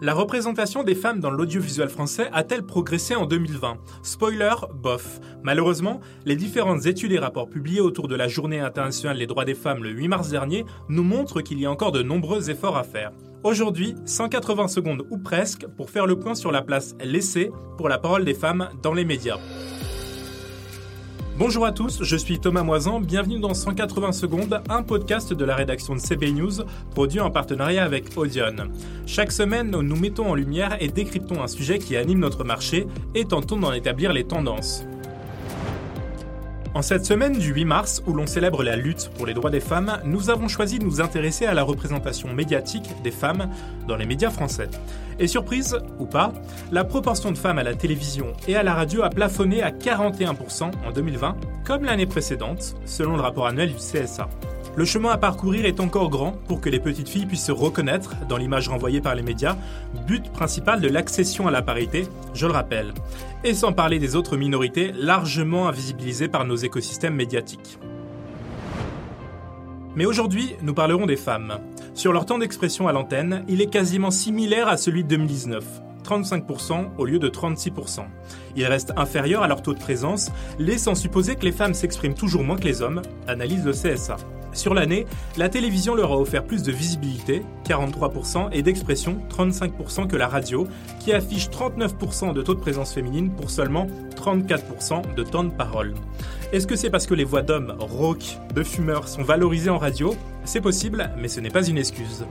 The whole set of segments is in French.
La représentation des femmes dans l'audiovisuel français a-t-elle progressé en 2020 Spoiler, bof. Malheureusement, les différentes études et rapports publiés autour de la Journée internationale des droits des femmes le 8 mars dernier nous montrent qu'il y a encore de nombreux efforts à faire. Aujourd'hui, 180 secondes ou presque pour faire le point sur la place laissée pour la parole des femmes dans les médias. Bonjour à tous, je suis Thomas Moisan, bienvenue dans 180 secondes, un podcast de la rédaction de CB News, produit en partenariat avec Audion. Chaque semaine, nous mettons en lumière et décryptons un sujet qui anime notre marché et tentons d'en établir les tendances. En cette semaine du 8 mars, où l'on célèbre la lutte pour les droits des femmes, nous avons choisi de nous intéresser à la représentation médiatique des femmes dans les médias français. Et surprise, ou pas, la proportion de femmes à la télévision et à la radio a plafonné à 41% en 2020, comme l'année précédente, selon le rapport annuel du CSA. Le chemin à parcourir est encore grand pour que les petites filles puissent se reconnaître dans l'image renvoyée par les médias, but principal de l'accession à la parité, je le rappelle. Et sans parler des autres minorités largement invisibilisées par nos écosystèmes médiatiques. Mais aujourd'hui, nous parlerons des femmes. Sur leur temps d'expression à l'antenne, il est quasiment similaire à celui de 2019. 35% au lieu de 36%. Il reste inférieur à leur taux de présence, laissant supposer que les femmes s'expriment toujours moins que les hommes, analyse le CSA. Sur l'année, la télévision leur a offert plus de visibilité, 43%, et d'expression, 35% que la radio, qui affiche 39% de taux de présence féminine pour seulement 34% de temps de parole. Est-ce que c'est parce que les voix d'hommes, rauques, de fumeurs sont valorisées en radio? C'est possible, mais ce n'est pas une excuse.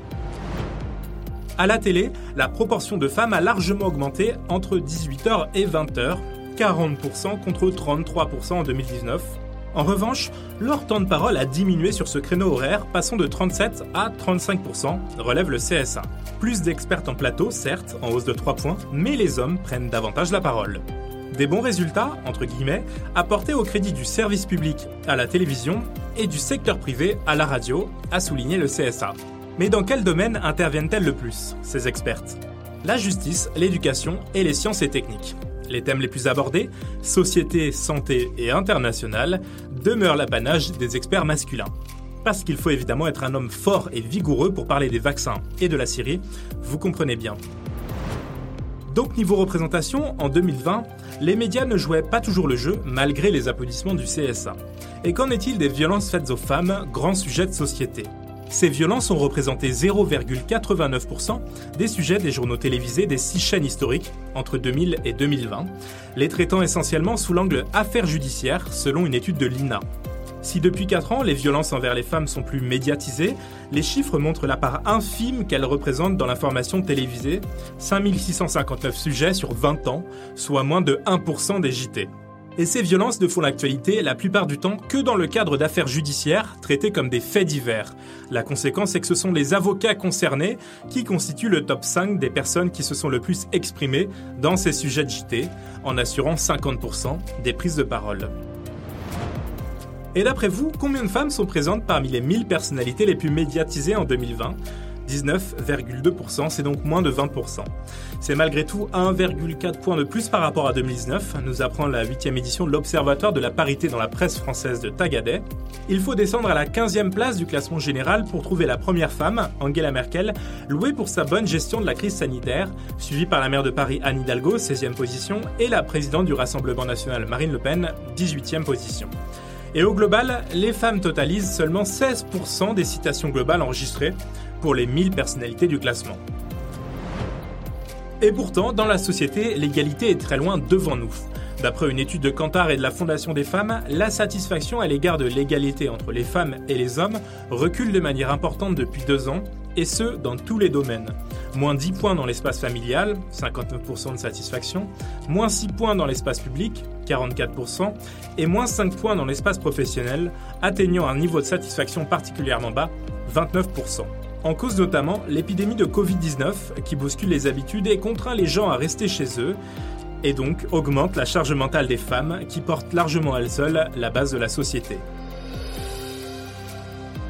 À la télé, la proportion de femmes a largement augmenté entre 18h et 20h, 40% contre 33% en 2019. En revanche, leur temps de parole a diminué sur ce créneau horaire, passant de 37 à 35%, relève le CSA. Plus d'expertes en plateau, certes, en hausse de 3 points, mais les hommes prennent davantage la parole. Des bons résultats, entre guillemets, apportés au crédit du service public à la télévision et du secteur privé à la radio, a souligné le CSA. Mais dans quel domaine interviennent-elles le plus, ces expertes? La justice, l'éducation et les sciences et techniques. Les thèmes les plus abordés, société, santé et international, demeurent l'apanage des experts masculins. Parce qu'il faut évidemment être un homme fort et vigoureux pour parler des vaccins et de la Syrie, vous comprenez bien. Donc niveau représentation, en 2020, les médias ne jouaient pas toujours le jeu malgré les applaudissements du CSA. Et qu'en est-il des violences faites aux femmes, grand sujet de société ces violences ont représenté 0,89% des sujets des journaux télévisés des six chaînes historiques entre 2000 et 2020, les traitant essentiellement sous l'angle affaires judiciaires selon une étude de l'INA. Si depuis 4 ans les violences envers les femmes sont plus médiatisées, les chiffres montrent la part infime qu'elles représentent dans l'information télévisée, 5659 sujets sur 20 ans, soit moins de 1% des JT. Et ces violences ne font l'actualité la plupart du temps que dans le cadre d'affaires judiciaires traitées comme des faits divers. La conséquence est que ce sont les avocats concernés qui constituent le top 5 des personnes qui se sont le plus exprimées dans ces sujets de JT, en assurant 50% des prises de parole. Et d'après vous, combien de femmes sont présentes parmi les 1000 personnalités les plus médiatisées en 2020 19,2%, c'est donc moins de 20%. C'est malgré tout 1,4 points de plus par rapport à 2019, nous apprend la 8e édition de l'Observatoire de la parité dans la presse française de Tagadet. Il faut descendre à la 15e place du classement général pour trouver la première femme, Angela Merkel, louée pour sa bonne gestion de la crise sanitaire, suivie par la maire de Paris Anne Hidalgo, 16e position, et la présidente du Rassemblement national Marine Le Pen, 18e position. Et au global, les femmes totalisent seulement 16% des citations globales enregistrées, pour les 1000 personnalités du classement. Et pourtant, dans la société, l'égalité est très loin devant nous. D'après une étude de Kantar et de la Fondation des femmes, la satisfaction à l'égard de l'égalité entre les femmes et les hommes recule de manière importante depuis deux ans, et ce, dans tous les domaines. Moins 10 points dans l'espace familial, 59% de satisfaction, moins 6 points dans l'espace public, 44%, et moins 5 points dans l'espace professionnel, atteignant un niveau de satisfaction particulièrement bas, 29%. En cause notamment l'épidémie de Covid-19 qui bouscule les habitudes et contraint les gens à rester chez eux, et donc augmente la charge mentale des femmes qui portent largement elles seules la base de la société.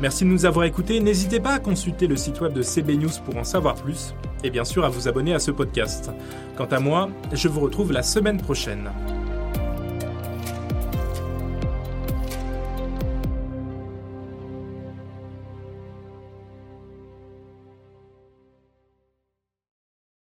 Merci de nous avoir écoutés, n'hésitez pas à consulter le site web de CB News pour en savoir plus, et bien sûr à vous abonner à ce podcast. Quant à moi, je vous retrouve la semaine prochaine.